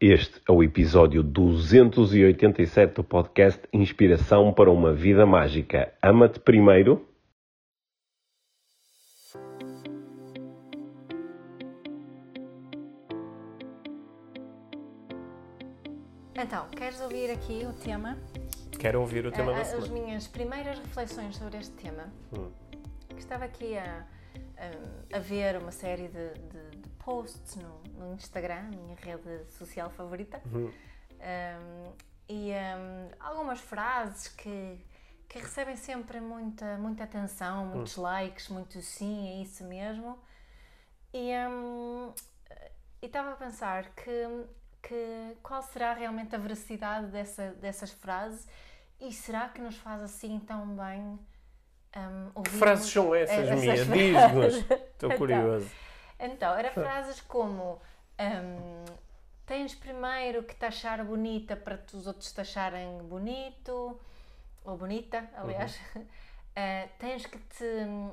Este é o episódio 287 do podcast Inspiração para uma Vida Mágica. Ama-te primeiro. Então, queres ouvir aqui o tema? Quero ouvir o tema Ah, da As semana. minhas primeiras reflexões sobre este tema. Hum. Que Estava aqui a, a, a ver uma série de, de- de posts no, no Instagram, minha rede social favorita, Uhum. Um, e um, algumas frases que, que recebem sempre muita, muita atenção, muitos likes, muito sim, é isso mesmo. E um, estava a pensar que, que qual será realmente a veracidade dessa, dessas frases e será que nos faz assim tão bem um, Que ouvirmos frases são essas, essas Mia? Diz-nos. Estou curioso. Então, era frases como hum, tens primeiro que te achar bonita para os outros te acharem bonito, ou bonita, aliás. Eh, tens que te hum,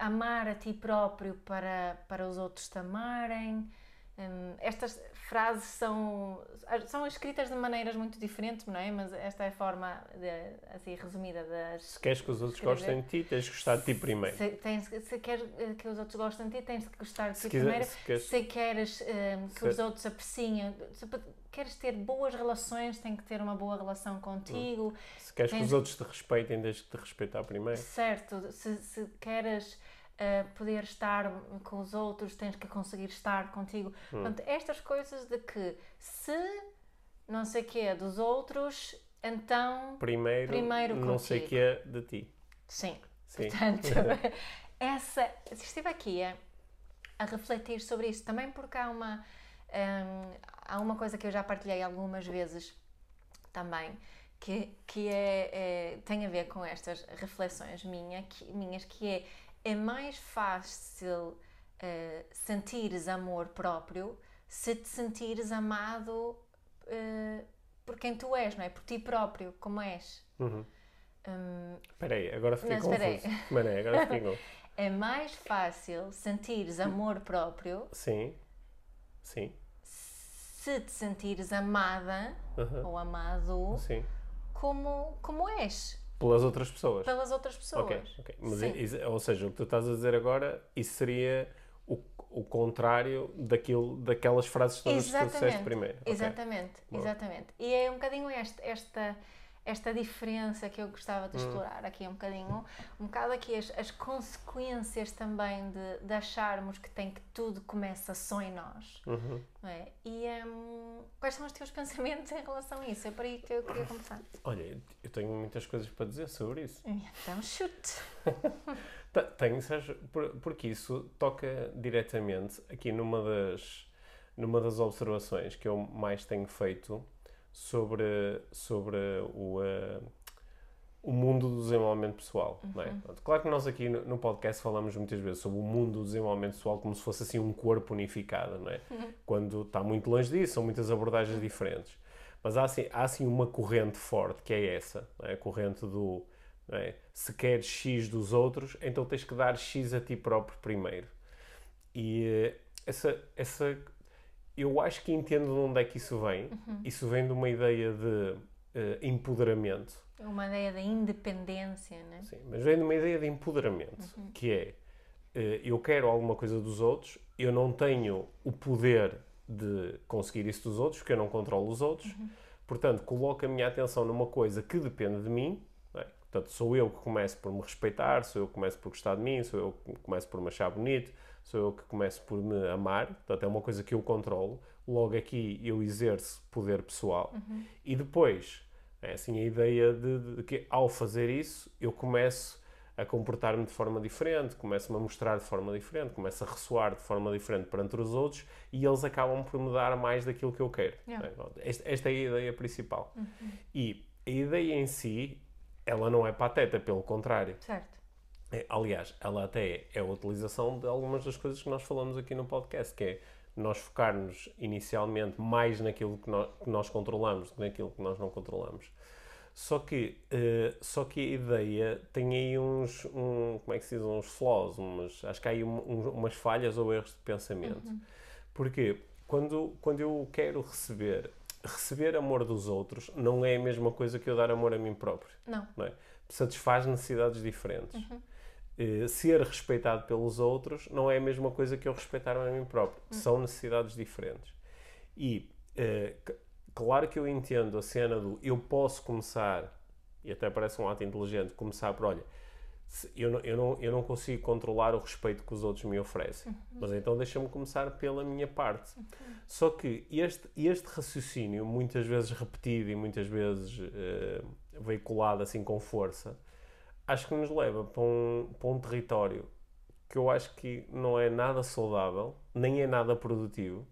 a- amar a ti próprio para, para os outros te amarem. Hum, estas frases são, são escritas de maneiras muito diferentes, não é? Mas esta é a forma, de- assim, resumida das, Se queres que os outros Escrever. gostem de ti, tens de gostar de ti primeiro. se, tens, se queres que os outros gostem de ti, tens de gostar de ti quiser- primeiro. se queres- Se queres eh, que Se- os outros apreciem, se queres ter boas relações, tem que ter uma boa relação contigo. Se queres que tens- os outros te respeitem, tens de te respeitar primeiro. Certo, se, se queres eh, poder estar com os outros, tens que conseguir estar contigo. Hum. Portanto, estas coisas de que se não sei o que é dos outros, então Primeiro, Primeiro não sei o contigo. que é de ti. sim. Sim. Portanto, essa, estive aqui a, a refletir sobre isso, também porque há uma, hum, há uma coisa que eu já partilhei algumas vezes também, que, que é, é- tem a ver com estas reflexões minha, que, minhas, que é, é mais fácil eh, sentires amor próprio se te sentires amado eh, por quem tu és, não é? Por ti próprio, como és. Uhum. Hum, Espera aí, agora fiquei confuso. Aí, agora fiquei confuso. É mais fácil sentires amor próprio Sim. Sim. se te sentires amada Uhum. ou amado Sim. como, como és Pelas outras pessoas. pelas outras pessoas. Ok, ok. Mas, é- isso- ou seja, o que tu estás a dizer agora, isso seria o, o contrário daquilo, daquelas frases todas que tu disseste Exatamente. primeiro. Exatamente, Boa. exatamente. E é um bocadinho esta, esta diferença que eu gostava Hum. de explorar aqui um bocadinho, um bocado aqui as, as consequências também de, de acharmos que tem que tudo começa só em nós. Uhum. É? E hum, quais são os teus pensamentos em relação a isso? É por aí que eu queria começar. Olha, eu tenho muitas coisas para dizer sobre isso. Então, chute. Te- Tenho, sabes, porque isso toca diretamente aqui numa das, numa das observações que eu mais tenho feito sobre, sobre o, eh, o mundo do desenvolvimento pessoal. Não é? Portanto, Claro que nós aqui no, podcast falamos muitas vezes sobre o mundo do desenvolvimento pessoal como se fosse assim um corpo unificado, não é? Quando está muito longe disso, são muitas abordagens diferentes. Mas há assim, há assim uma corrente forte que é essa, é? a corrente do é? se queres X dos outros, então tens que dar X a ti próprio primeiro. E eh, essa, essa eu acho que entendo de onde é que isso vem. Isso vem de uma ideia de eh, empoderamento. Uma ideia da independência, né? Sim, mas vem de uma ideia de empoderamento, que é eh, eu quero alguma coisa dos outros, eu não tenho o poder de conseguir isso dos outros, porque eu não controlo os outros, portanto, coloco a minha atenção numa coisa que depende de mim, é? portanto, sou eu que começo por me respeitar, sou eu que começo por gostar de mim, sou eu que começo por me achar bonito, sou eu que começo por me amar, portanto, é uma coisa que eu controlo, logo aqui eu exerço poder pessoal, e depois é assim a ideia de, de que ao fazer isso eu começo a comportar-me de forma diferente, começo-me a mostrar de forma diferente, começo a ressoar de forma diferente perante os outros e eles acabam por me dar mais daquilo que eu quero. Yeah. É. Esta, esta é a ideia principal. E a ideia em si, ela não é pateta, pelo contrário. Certo. É, aliás, ela até é a utilização de algumas das coisas que nós falamos aqui no podcast, que é nós focarmos inicialmente mais naquilo que nós, que nós controlamos do que naquilo que nós não controlamos. Só que, eh, só que a ideia tem aí uns, um, como é que se diz, uns flaws, umas, acho que há aí um- um- umas falhas ou erros de pensamento. Porquê? quando, quando eu quero receber, receber amor dos outros não é a mesma coisa que eu dar amor a mim próprio. Não. não é? Satisfaz necessidades diferentes. Eh, ser respeitado pelos outros não é a mesma coisa que eu respeitar a mim próprio. São necessidades diferentes. E eh, claro que eu entendo a cena do eu posso começar, e até parece um ato inteligente, começar por olha, eu não, eu, não, eu não consigo controlar o respeito que os outros me oferecem, mas então deixa-me começar pela minha parte. Só que este, este raciocínio, muitas vezes repetido e muitas vezes eh, veiculado assim com força, acho que nos leva para um, para um território que eu acho que não é nada saudável, nem é nada produtivo,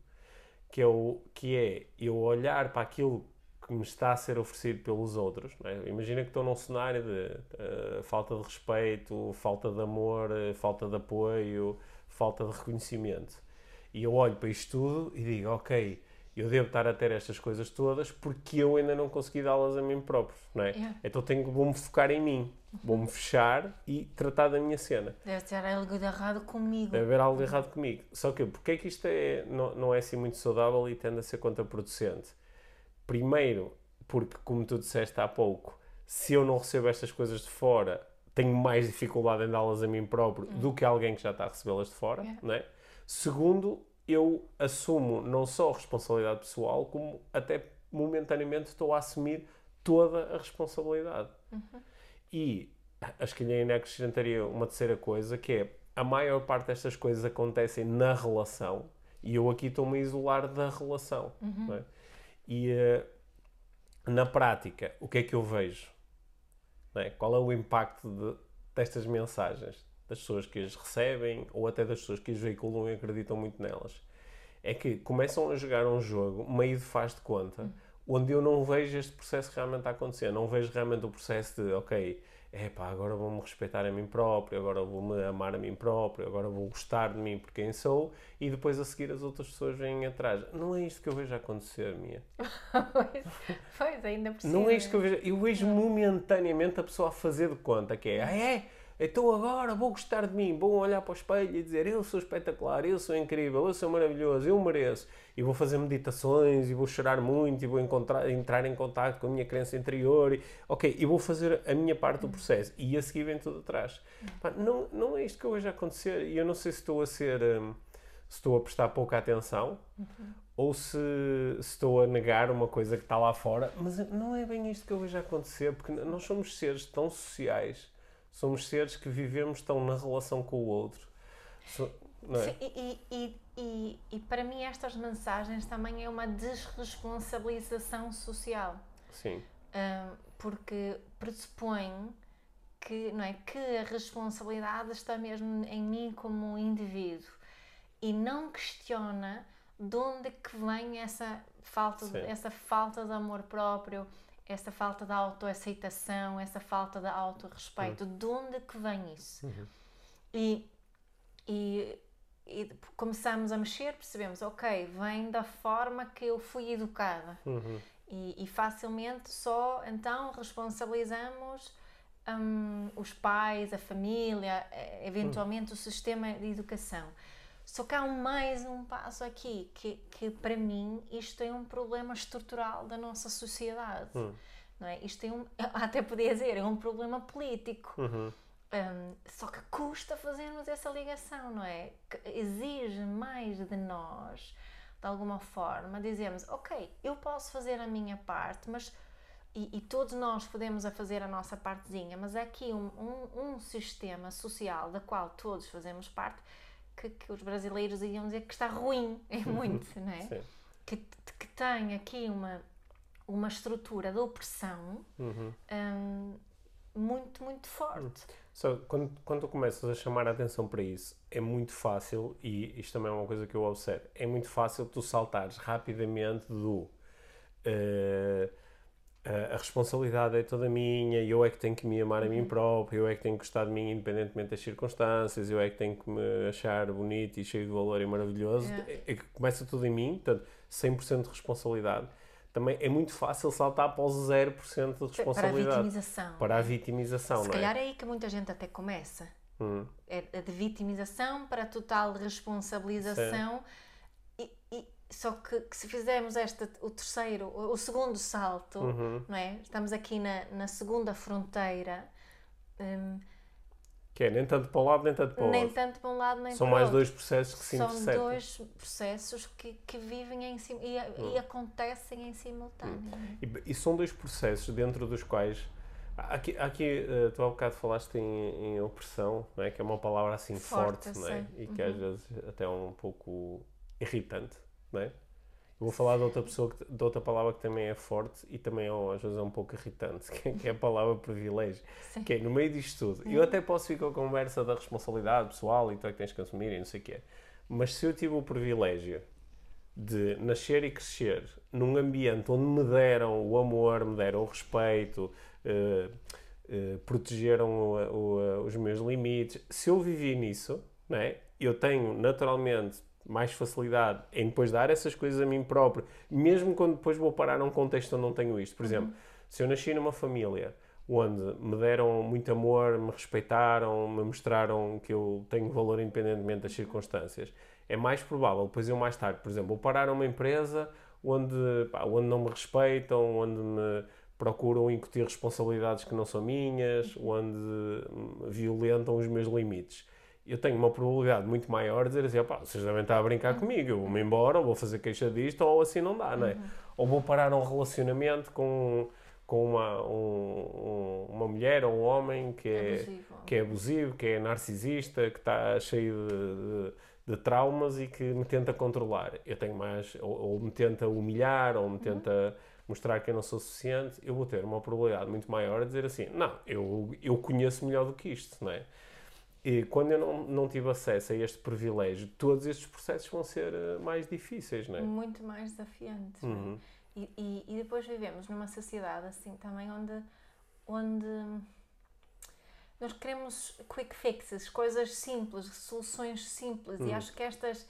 que é, o, que é eu olhar para aquilo que me está a ser oferecido pelos outros. é? Imagina que estou num cenário de eh, falta de respeito, falta de amor, eh, falta de apoio, falta de reconhecimento. E eu olho para isto tudo e digo, ok, eu devo estar a ter estas coisas todas porque eu ainda não consegui dá-las a mim próprio, não é? Yeah. Então tenho, vou-me focar em mim, vou-me fechar e tratar da minha cena. Deve ter algo de errado comigo. Deve haver algo de errado comigo. Só que porque é que isto é, não, não é assim muito saudável e tende a ser contraproducente? Primeiro, porque, como tu disseste há pouco, se eu não recebo estas coisas de fora, tenho mais dificuldade em dá-las a mim próprio do que alguém que já está a recebê-las de fora. Yeah. Não é? Segundo, eu assumo não só a responsabilidade pessoal, como até momentaneamente estou a assumir toda a responsabilidade. E acho que ainda acrescentaria uma terceira coisa, que é a maior parte destas coisas acontecem na relação e eu aqui estou-me a isolar da relação. não é? E eh, na prática, o que é que eu vejo? É? Qual é o impacto de- destas mensagens? Das pessoas que as recebem ou até das pessoas que as veiculam e acreditam muito nelas? É que começam a jogar um jogo meio de faz de conta, onde eu não vejo este processo realmente a acontecer. Não vejo realmente o processo de, ok, epá, agora vou-me respeitar a mim próprio, agora vou-me amar a mim próprio, agora vou gostar de mim por quem sou e depois a seguir as outras pessoas vêm atrás. Não é isto que eu vejo acontecer, Mia. pois, ainda por Não é isto que eu vejo. Eu vejo momentaneamente a pessoa a fazer de conta que é, ah, é? Então agora vou gostar de mim, vou olhar para o espelho e dizer eu sou espetacular, eu sou incrível, eu sou maravilhoso, eu mereço. E vou fazer meditações e vou chorar muito e vou encontrar, entrar em contato com a minha crença interior. E, ok, e vou fazer a minha parte do processo. E a seguir vem tudo atrás. Não, não é isto que eu vejo acontecer. E eu não sei se estou a ser... hum, se estou a prestar pouca atenção ou se, se estou a negar uma coisa que está lá fora, mas não é bem isto que eu vejo acontecer, porque nós somos seres tão sociais, somos seres que vivemos tão na relação com o outro. So- é? Sim, e, e, e, e, para mim estas mensagens também é uma desresponsabilização social. Sim. Porque pressupõe que, não é, que a responsabilidade está mesmo em mim como indivíduo e não questiona de onde é que vem essa falta, Sim. essa falta de amor próprio, essa falta de autoaceitação, essa falta de autorrespeito, de onde é que vem isso? E, e, e começamos a mexer, percebemos, ok, vem da forma que eu fui educada. Uhum. E, e facilmente só então responsabilizamos hum, os pais, a família, eh, eventualmente o sistema de educação. Um- mais um passo aqui, que, que para mim isto é um problema estrutural da nossa sociedade. Não é? Isto é um, até podia dizer, é um problema político. Uhum. Hum, só que custa fazermos essa ligação, não é? Que exige mais de nós, de alguma forma, dizermos, ok, eu posso fazer a minha parte, mas e, e todos nós podemos a fazer a nossa partezinha, mas há aqui um, um, um sistema social da qual todos fazemos parte que, que os brasileiros iam dizer que está ruim, é muito, não é? Sim. Que, que tem aqui uma, uma estrutura de opressão Uhum. hum, muito, muito forte. Só quando, quando tu começas a chamar a atenção para isso, é muito fácil, e isto também é uma coisa que eu observo, é muito fácil tu saltares rapidamente do eh, a, responsabilidade é toda minha, eu é que tenho que me amar a mim próprio, eu é que tenho que gostar de mim independentemente das circunstâncias, eu é que tenho que me achar bonito e cheio de valor e maravilhoso, Yeah. é, é que começa tudo em mim, portanto, 100% de responsabilidade. Também é muito fácil saltar para os 0% de Para a responsabilidade. vitimização. Para a vitimização, Se não é? calhar é aí que muita gente até começa. Hum. É de vitimização para total responsabilização. E só que, que se fizermos este, o terceiro, o, segundo salto, Uhum. não é? Estamos aqui na, na segunda fronteira, hum, Que é nem tanto para um lado, nem tanto para o nem outro. tanto para um lado nem São para o mais outro. dois processos que se São intersectam. dois processos que, que vivem em sim, e, Hum. e acontecem em simultâneo. E, e são dois processos dentro dos quais. Aqui, aqui eh, tu há bocado falaste em, em opressão, não é? que é uma palavra assim Forte, forte, não é? e que às vezes até é um pouco irritante. Não é? Eu vou falar de outra, pessoa que, de outra palavra que também é forte e também às vezes é um pouco irritante, que é- que é a palavra privilégio. Sim. Que é no meio disto tudo. Eu até posso ir com a conversa da responsabilidade pessoal e tu é que tens que assumir e não sei o quê. Mas se eu tive o privilégio de nascer e crescer num ambiente onde me deram o amor, me deram o respeito, eh, eh, protegeram o- o- os meus limites, se eu vivi nisso, não é? eu tenho naturalmente mais facilidade em depois dar essas coisas a mim próprio, mesmo quando depois vou parar num contexto onde não tenho isto. Por exemplo, se eu nasci numa família onde me deram muito amor, me respeitaram, me mostraram que eu tenho valor independentemente das circunstâncias, é mais provável depois eu mais tarde, por exemplo, vou parar numa empresa onde, pá, onde não me respeitam, onde me procuram incutir responsabilidades que não são minhas, onde violentam os meus limites. Eu tenho uma probabilidade muito maior de dizer assim, opá, vocês devem estar a brincar comigo, eu vou-me embora, ou vou fazer queixa disto, ou assim não dá, não é? Ou vou parar um relacionamento com, com uma, um- um- uma mulher ou um homem que é, Abusivo. que é abusivo, que é narcisista, que está cheio de, de- de traumas e que me tenta controlar. Eu tenho mais, ou, ou me tenta humilhar, ou me tenta mostrar que eu não sou suficiente, eu vou ter uma probabilidade muito maior de dizer assim, não, eu, eu conheço melhor do que isto, não é? E quando eu não, não tive acesso a este privilégio, todos estes processos vão ser eh, mais difíceis, não é? Muito mais desafiantes. é? Uhum. E, e, e depois vivemos numa sociedade assim também onde, onde nós queremos quick fixes, coisas simples, soluções simples. E Uhum. acho que estas,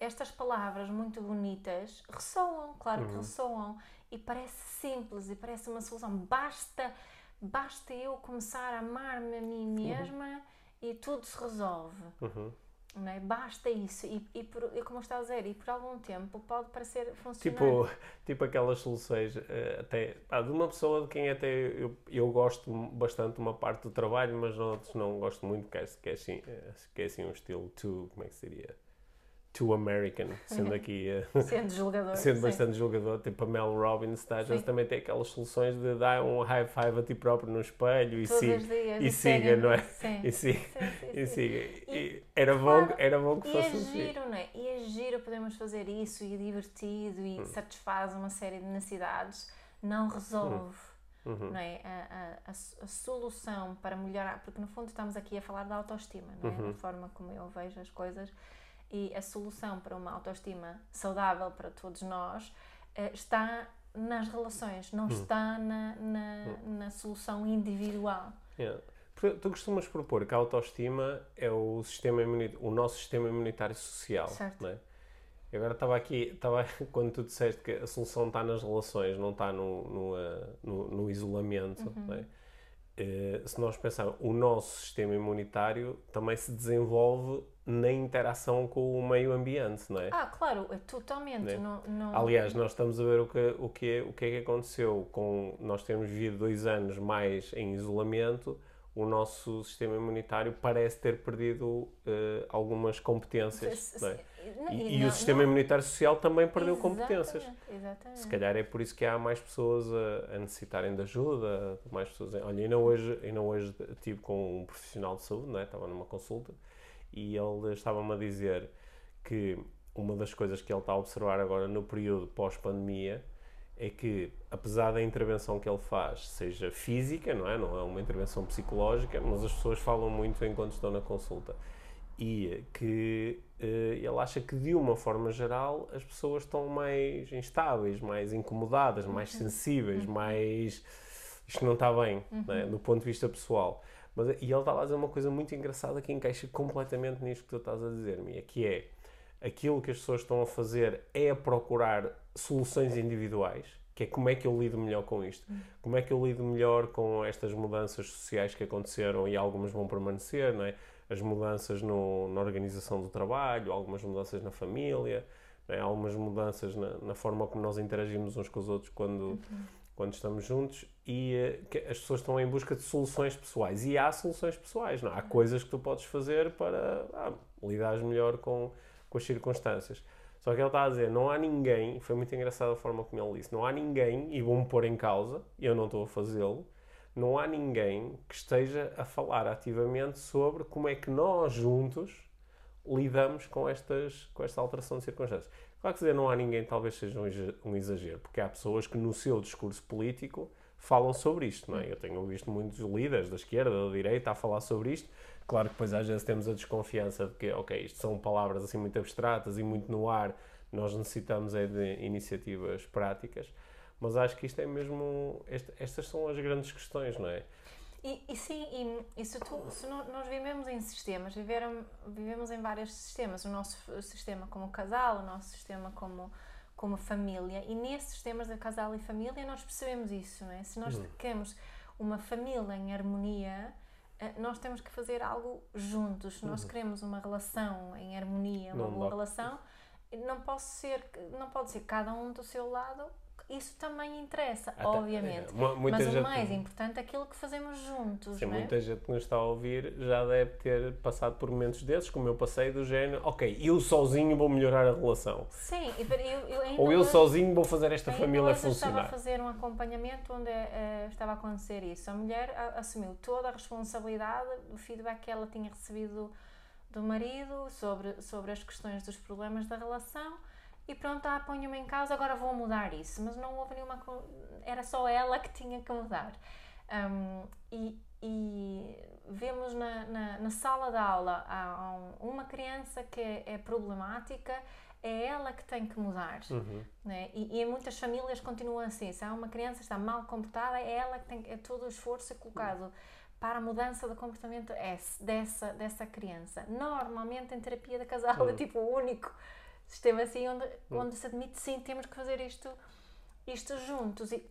estas palavras muito bonitas ressoam, claro Uhum. que ressoam, e parece simples e parece uma solução. Basta, basta eu começar a amar-me a mim mesma e tudo se resolve. Uhum. Não é? Basta isso. E, e, por, e como está a dizer, e por algum tempo pode parecer funcionar. Tipo, tipo aquelas soluções, eh, até pá, de uma pessoa de quem até eu, eu gosto bastante de uma parte do trabalho, mas outros não gosto muito, que é, que é, assim, eh, que é assim um estilo too, como é que seria? Too American, sendo aqui, eh, Sendo julgador. sendo sim. bastante jogador, tipo a Mel Robbins, tá? Sim. também tem aquelas soluções de dar um high five a ti próprio no espelho e siga, dias. e siga, não é? Sim. e siga, Sim, e siga. E, E era, bom, claro, era bom que E fosse é assim. giro, não é? E é giro podermos fazer isso e é divertido Hum. e satisfaz uma série de necessidades. Não resolve. Uhum. Não é? a, a, a, a solução para melhorar, porque no fundo estamos aqui a falar da autoestima, não é? Uhum. Da forma como eu vejo as coisas. E a solução para uma autoestima saudável para todos nós eh, está nas relações, Hum. não está na, na, na solução individual. Yeah. Tu costumas propor que a autoestima é o, sistema o nosso sistema imunitário social. Certo. Não é? Agora estava aqui, estava, quando tu disseste que a solução está nas relações, não está no, no, eh, no- no isolamento. Uhum. é? Eh, se nós pensarmos, o nosso sistema imunitário também se desenvolve na interação com o meio ambiente, não é? Ah, claro, é totalmente. Né? Não, não... Aliás, nós estamos a ver o que, o que, é, o que é que aconteceu com nós termos vivido dois anos mais em isolamento, o nosso sistema imunitário parece ter perdido eh, algumas competências. Não é? E, e não- o sistema não- imunitário social também perdeu competências. Exatamente, Exatamente. Se calhar é por isso que há mais pessoas a, a necessitarem de ajuda, mais pessoas. Olha, ainda hoje, ainda hoje estive com um profissional de saúde, não é? estava numa consulta, e ele estava-me a dizer que uma das coisas que ele está a observar agora no período pós-pandemia é que, apesar da intervenção que ele faz seja física, não é? Não é uma intervenção psicológica, mas as pessoas falam muito enquanto estão na consulta. E que eh, ele acha que, de uma forma geral, as pessoas estão mais instáveis, mais incomodadas, mais sensíveis, mais. Isto não está bem, é? do ponto de vista pessoal. Mas, e ele estava a dizer uma coisa muito engraçada que encaixa completamente nisto que tu estás a dizer, Mia, que é aquilo que as pessoas estão a fazer é a procurar soluções individuais, que é como é que eu lido melhor com isto, como é que eu lido melhor com estas mudanças sociais que aconteceram e algumas vão permanecer, não é? As mudanças no- na organização do trabalho, algumas mudanças na família, é? Algumas mudanças na, na, forma como nós interagimos uns com os outros quando, uhum. quando estamos juntos e que as pessoas estão em busca de soluções pessoais. E há soluções pessoais, não? Há uhum. coisas que tu podes fazer para ah, lidar melhor com, com as circunstâncias. Só que ele está a dizer, não há ninguém, foi muito engraçada a forma como ele disse, não há ninguém, e vou-me pôr em causa, e eu não estou a fazê-lo, não há ninguém que esteja a falar ativamente sobre como é que nós juntos lidamos com, estas, com esta alteração de circunstâncias. Claro que dizer não há ninguém talvez seja um exagero, porque há pessoas que no seu discurso político falam sobre isto, não é? Eu tenho visto muitos líderes da esquerda, da direita a falar sobre isto. Claro que depois às vezes temos a desconfiança de que, ok, isto são palavras assim muito abstratas e muito no ar, nós necessitamos é de iniciativas práticas, mas acho que isto é mesmo, estas são as grandes questões, não é? E, e sim, e, e se, tu, se nós vivemos em sistemas, viveram, vivemos em vários sistemas, o nosso sistema como casal, o nosso sistema como, como família, e nesses sistemas de casal e família nós percebemos isso, não é? Se nós queremos uma família em harmonia, eh, nós temos que fazer algo juntos. Se nós uhum. queremos uma relação em harmonia, uma não boa relação, não, posso ser, não pode ser cada um do seu lado isso também interessa, Até, obviamente. É, Mas o mais importante é aquilo que fazemos juntos. Sim, não é? muita gente que nos está a ouvir já deve ter passado por momentos desses, como eu passei, do género, ok, eu sozinho vou melhorar a relação. Sim, eu, eu ou eu hoje, sozinho vou fazer esta família funcionar. Eu estava a fazer um acompanhamento onde uh, estava a acontecer isso. A mulher assumiu toda a responsabilidade do feedback que ela tinha recebido do marido sobre, sobre as questões dos problemas da relação e pronto, ah, ponho-me em casa, agora vou mudar isso. Mas não houve nenhuma. Era só ela que tinha que mudar. Um, e, e, vemos na, na, na, sala de aula há uma criança que é, problemática, é ela que tem que mudar. Uhum. Né? E, e, em muitas famílias continua assim: se há uma criança que está mal comportada, é ela que tem é todo o esforço colocado. Para a mudança do comportamento dessa, dessa criança. Normalmente em terapia de casal é uhum. é tipo o único sistema assim onde, hum. onde se admite sim, temos que fazer isto, isto juntos e,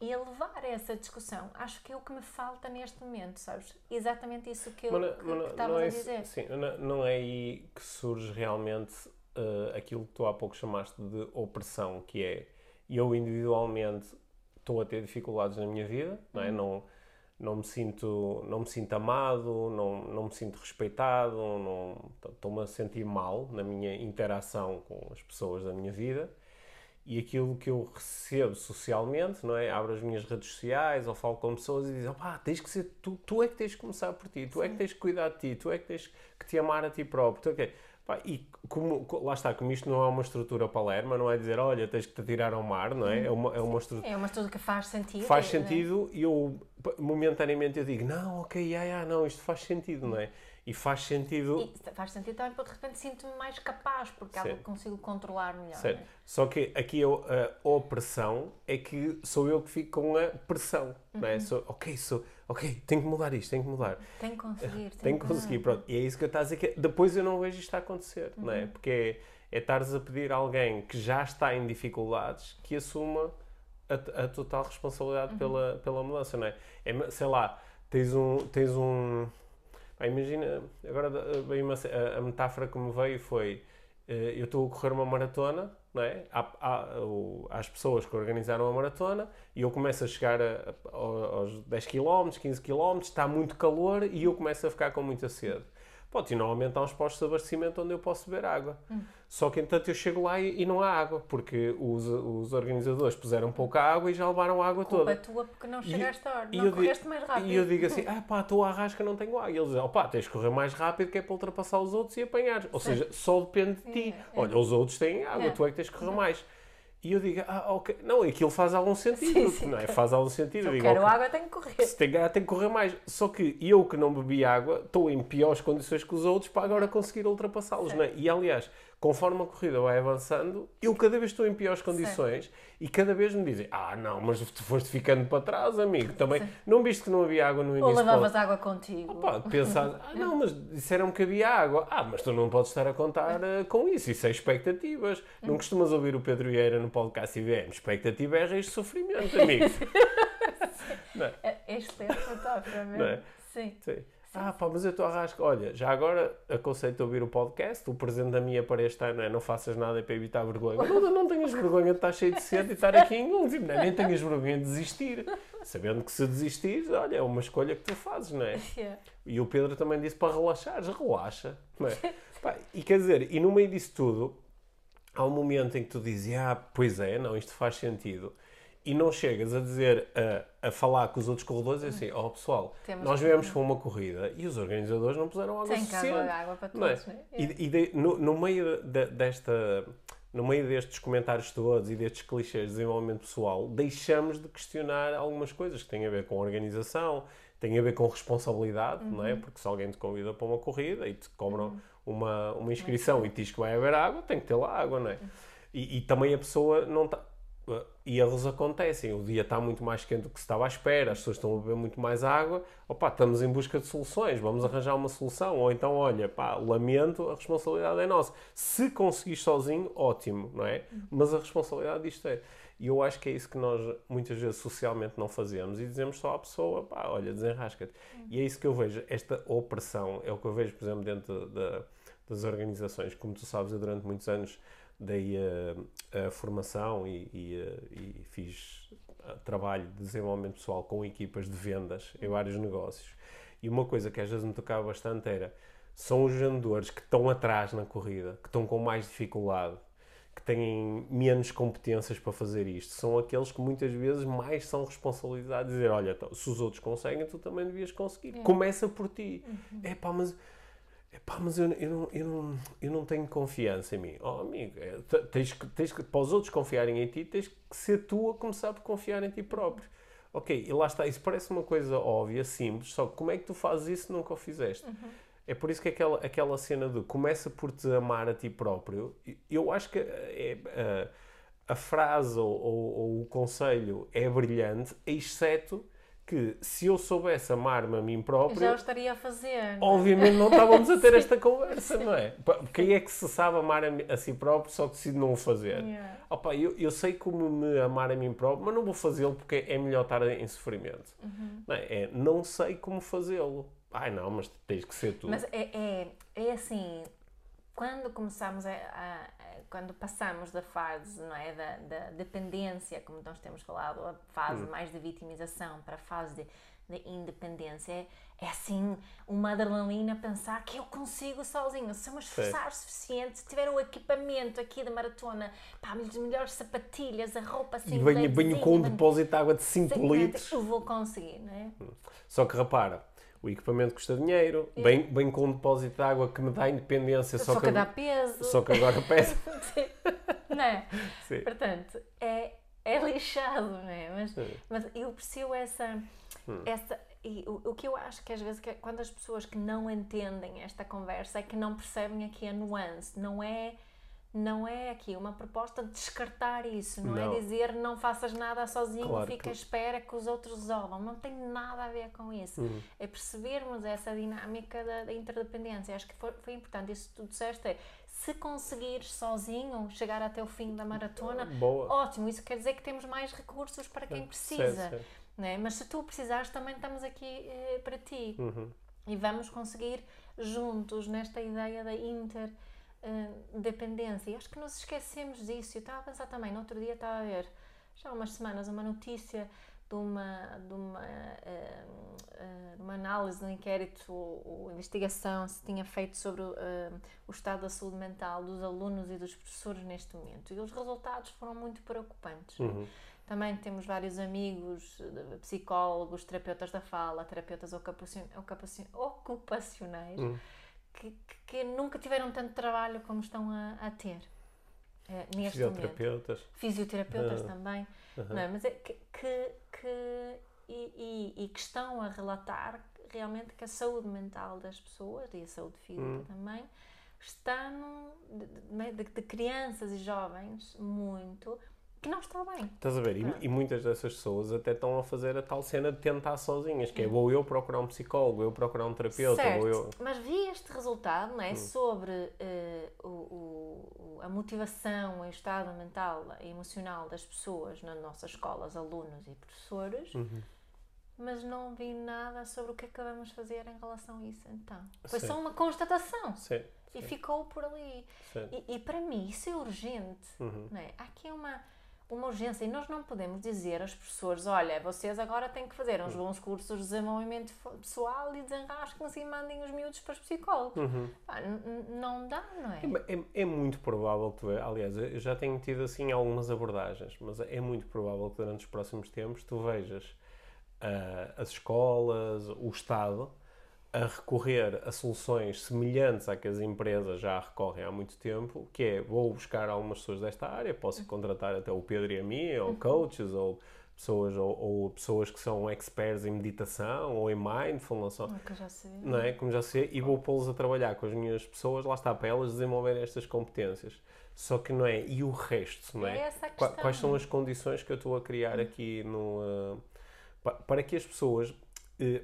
e elevar essa discussão. Acho que é o que me falta neste momento, sabes? Exatamente isso que eu mas, que, que estavas é, a dizer. Sim, não, não é aí que surge realmente uh, aquilo que tu há pouco chamaste de opressão, que é eu individualmente estou a ter dificuldades na minha vida, não é? Uhum. Não, não me sinto não me sinto amado não não me sinto respeitado não estou-me a sentir mal na minha interação com as pessoas da minha vida e aquilo que eu recebo socialmente não é abro as minhas redes sociais ou falo com pessoas e dizem pá tens que ser tu tu é que tens que começar por ti tu Sim. é que tens que cuidar de ti tu é que tens que te amar a ti próprio tu é que Pá, e como, lá está, como isto não é uma estrutura palerma, não é dizer, olha, tens que te tirar ao mar, não é? É uma, é uma estrutura... É uma estrutura que faz sentido. Faz é? sentido é? e eu, momentaneamente, eu digo, não, ok, yeah, yeah, não, isto faz sentido, não é? E faz sentido. E faz sentido também porque de repente sinto-me mais capaz, porque certo. algo consigo controlar melhor. Certo. É? Só que aqui a, opressão é que sou eu que fico com a pressão. Uhum. Não é? Uhum. Sou, ok, sou, ok, tenho que mudar isto, tenho que mudar. Tenho que conseguir. Tenho que conseguir, pronto. E é isso que eu estou a dizer que depois eu não vejo isto a acontecer, uhum. não é? Uhum. Porque é, é estares a pedir a alguém que já está em dificuldades que assuma a, a total responsabilidade uhum. pela, pela mudança, não é? é? Sei lá, tens um. Tens um ah, imagina, agora bem uma, a, a, metáfora que me veio foi: eh, eu estou a correr uma maratona, não é? Há, há, as pessoas que organizaram a maratona e eu começo a chegar a, a, aos 10 km, 15 km, está muito calor e eu começo a ficar com muita sede. Pode, e normalmente há uns postos de abastecimento onde eu posso beber água. Hum. Só que, entanto, eu chego lá e, e, não há água, porque os, os organizadores puseram pouca água e já levaram a água Culpa toda. é tua porque não chegaste a hora, não correste mais rápido. E eu digo assim, ah pá, estou à rasca, não tenho água. E eles dizem, oh pá, tens de correr mais rápido que é para ultrapassar os outros e apanhar. Ou seja, só depende de ti. É, é. Olha, os outros têm água, é. tu é que tens de correr mais. E eu digo, ah, ok. Não, aquilo faz algum sentido. Sim, sim, não é? Faz algum sentido. Se eu digo, quero okay, água, tenho que correr. Se tem água, tenho que correr mais. Só que eu que não bebi água, estou em piores condições que os outros para agora conseguir ultrapassá-los. É? E aliás, conforme a corrida vai avançando, eu cada vez estou em piores condições certo. e cada vez me dizem: Ah, não, mas tu foste ficando para trás, amigo. Também Sim. não viste que não havia água no início? Ou levavas água contigo. Opa, ah, não, mas disseram que havia água. Ah, mas tu não podes estar a contar uh, com isso. Isso é expectativas. Não costumas ouvir o Pedro Vieira no podcast ver: expectativa é raiz de sofrimento, amigo. não é? é excelente metáfora mesmo. É? Sim. Sim. Ah, pá, mas eu estou a rasca. Olha, já agora aconselho-te a ouvir o podcast. O presente da minha para este ano é não faças nada para evitar vergonha. Não, não tenhas vergonha de estar cheio de sede e estar aqui em último, não é? nem tenhas vergonha de desistir. Sabendo que se desistires, olha, é uma escolha que tu fazes, não é? Yeah. E o Pedro também disse para relaxar, relaxa. Não é? Pá, e quer dizer, e no meio disso tudo, há um momento em que tu dizes, ah, pois é, não, isto faz sentido. E não chegas a dizer, a, a falar com os outros corredores, é assim, ó pessoal, Temos nós viemos para uma corrida e os organizadores não puseram água Tem suficiente. água, água para Não é? todos, né? E, e de- no, no meio de- desta no meio destes comentários todos e destes clichês de desenvolvimento pessoal, deixamos de questionar algumas coisas que têm a ver com organização, têm a ver com responsabilidade, não Uhum. é? Porque se alguém te convida para uma corrida e te cobram uma, uma inscrição e te diz que vai haver água, tem que ter lá água, não é? E, e também a pessoa não está. E erros acontecem, o dia está muito mais quente do que se estava à espera, as pessoas estão a beber muito mais água. Opa, estamos em busca de soluções, vamos arranjar uma solução. Ou então, olha, pá, lamento, a responsabilidade é nossa. Se conseguir sozinho, ótimo, não é? Mas a responsabilidade disto é. E eu acho que é isso que nós muitas vezes socialmente não fazemos e dizemos só à pessoa, pá, olha, desenrasca-te. E é isso que eu vejo, esta opressão, é o que eu vejo, por exemplo, dentro da- das organizações. Como tu sabes, eu durante muitos anos dei a, a formação e, e, eh, e fiz eh, trabalho de desenvolvimento pessoal com equipas de vendas em vários negócios. E uma coisa que às vezes me tocava bastante era são os vendedores que estão atrás na corrida, que estão com mais dificuldade, que têm menos competências para fazer isto. São aqueles que muitas vezes mais são responsabilizados. Dizer, olha, então, se os outros conseguem, tu também devias conseguir. Começa por ti. É pá, mas Epá, mas eu, eu, não, eu, não, eu não tenho confiança em mim. Oh, amigo, é, te- tens que, tens que, para os outros confiarem em ti, tens que ser tu a começar por confiar em ti próprio. Ok, e lá está, isso parece uma coisa óbvia, simples, só que como é que tu fazes isso se nunca o fizeste? É por isso que aquela, aquela cena de começa por te amar a ti próprio, eu acho que é, a, a frase ou, ou- ou o conselho é brilhante, exceto que se eu soubesse amar-me a mim próprio, Já o estaria a fazer. não é? obviamente não estávamos a ter esta conversa, não é? Quem é que se sabe amar a si próprio só decide não o fazer? Yeah. Opa, eu, eu sei como me amar a mim próprio, mas não vou fazê-lo porque é melhor estar em sofrimento. Uhum. Não, é? É, não sei como fazê-lo. Ai não, mas tens que ser tu. Mas é, é, é assim, quando começamos a, a- a- quando passamos da fase não é, da, da dependência, como nós temos falado, a fase mais de vitimização para a fase de, de independência, é, é assim uma adrenalina pensar que eu consigo sozinho, se eu me esforçar o suficiente, se tiver o equipamento aqui da maratona, pá, as melhores sapatilhas, a roupa assim, e venho, venho com um depósito de água de 5 Sim, litros. Eu vou conseguir, não é? Só que repara, o equipamento custa dinheiro, vem, vem com um depósito de água que me dá independência, só, Só, que, que dá peso. só que agora pesa. não é? Sim. Portanto, é, é lixado, não é? Mas, Sim. mas eu aprecio essa. Hum. essa e o, o que eu acho que às vezes que é quando as pessoas que não entendem esta conversa é que não percebem aqui a nuance, não é não é aqui uma proposta de descartar isso, não, Não. é dizer não faças nada sozinho, Claro fica à espera que os outros resolvam. Não tem nada a ver com isso. Hum. É percebermos essa dinâmica da, da interdependência. Acho que foi, foi importante. Isso que tu disseste é se conseguires sozinho chegar até o fim da maratona, Boa. ótimo. Isso quer dizer que temos mais recursos para quem precisa. Certo, certo. Né? Mas se tu precisares, também estamos aqui eh, para ti. Uhum. E vamos conseguir juntos nesta ideia da interdependência. E acho que nos esquecemos disso. Eu estava a pensar também, no outro dia estava a ver, já há umas semanas, uma notícia de uma, de uma, eh, de uma análise de um inquérito ou, ou investigação se tinha feito sobre o, eh, o estado da saúde mental dos alunos e dos professores neste momento. E os resultados foram muito preocupantes. Uhum. Também temos vários amigos, psicólogos, terapeutas da fala, terapeutas ocupacion- ocupacion- ocupacionais, Hum. Que, que- que nunca tiveram tanto trabalho como estão a, a ter eh, neste momento. Fisioterapeutas. Fisioterapeutas Ah. também, não é? Mas é que, que, que- e, e- e que estão a relatar realmente que a saúde mental das pessoas e a saúde física Hum. também está num, de, de- de crianças e jovens muito que não está bem. Estás a ver? E, e muitas dessas pessoas até estão a fazer a tal cena de tentar sozinhas, que é vou eu procurar um psicólogo, eu procurar um terapeuta, certo, vou eu. mas vi este resultado não Hum. é, sobre eh, o, o- a motivação o estado mental e emocional das pessoas nas nossas escolas, alunos e professores, Uhum. mas não vi nada sobre o que é que vamos fazer em relação a isso. Então, foi só uma constatação Sim. e ficou por ali. E, e para mim isso é urgente. Uhum. Não é? Há aqui uma, uma urgência e nós não podemos dizer às professores: olha, vocês agora têm que fazer uns bons cursos de desenvolvimento pessoal e desenrasquem-se e mandem os miúdos para os psicólogos. Uhum. Pá, não dá, não é? É, é muito provável que tu, aliás, eu já tenho tido assim algumas abordagens, mas é muito provável que durante os próximos tempos tu vejas ah, as escolas, o Estado, a recorrer a soluções semelhantes à que as empresas já recorrem há muito tempo, que é, vou buscar algumas pessoas desta área, posso contratar até o Pedro e a mim, ou coaches, ou pessoas, ou, ou pessoas que são experts em meditação, ou em mindfulness, ou, que já sabia. não é? Como já sei, e vou pô-los a trabalhar com as minhas pessoas, lá está, para elas desenvolverem estas competências. Só que não é? E o resto, não é? É. Quais são as condições que eu estou a criar aqui no, pa- para que as pessoas,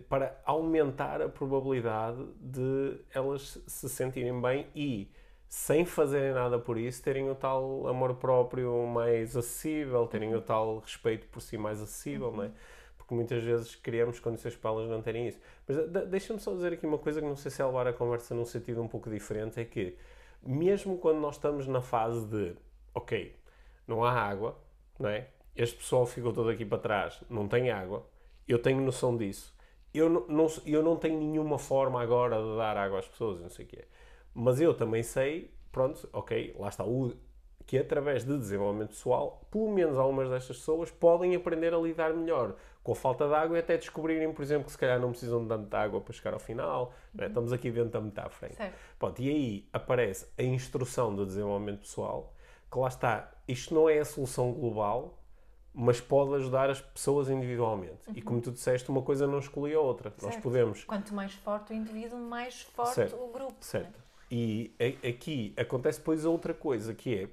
para aumentar a probabilidade de elas se sentirem bem e, sem fazerem nada por isso, terem o tal amor próprio mais acessível, terem o tal respeito por si mais acessível, não é? Porque muitas vezes criamos condições para elas não terem isso. Mas de- deixa-me só dizer aqui uma coisa que não sei se é levar a conversa num sentido um pouco diferente, é que mesmo quando nós estamos na fase de, ok, não há água, não é? Este pessoal ficou todo aqui para trás, não tem água, eu tenho noção disso. Eu não, não, eu não tenho nenhuma forma agora de dar água às pessoas, não sei o quê. Mas eu também sei, pronto, ok, lá está, o, que através de desenvolvimento pessoal, pelo menos algumas destas pessoas podem aprender a lidar melhor com a falta de água e até descobrirem, por exemplo, que se calhar não precisam de tanta água para chegar ao final. não é? Estamos aqui dentro da metáfora. Pronto, e aí aparece a instrução do desenvolvimento pessoal, que lá está, isto não é a solução global, mas pode ajudar as pessoas individualmente. E como tu disseste, uma coisa não exclui a outra. Nós Certo. podemos Quanto mais forte o indivíduo, mais forte Certo. o grupo. Certo. E a- aqui acontece depois outra coisa, que é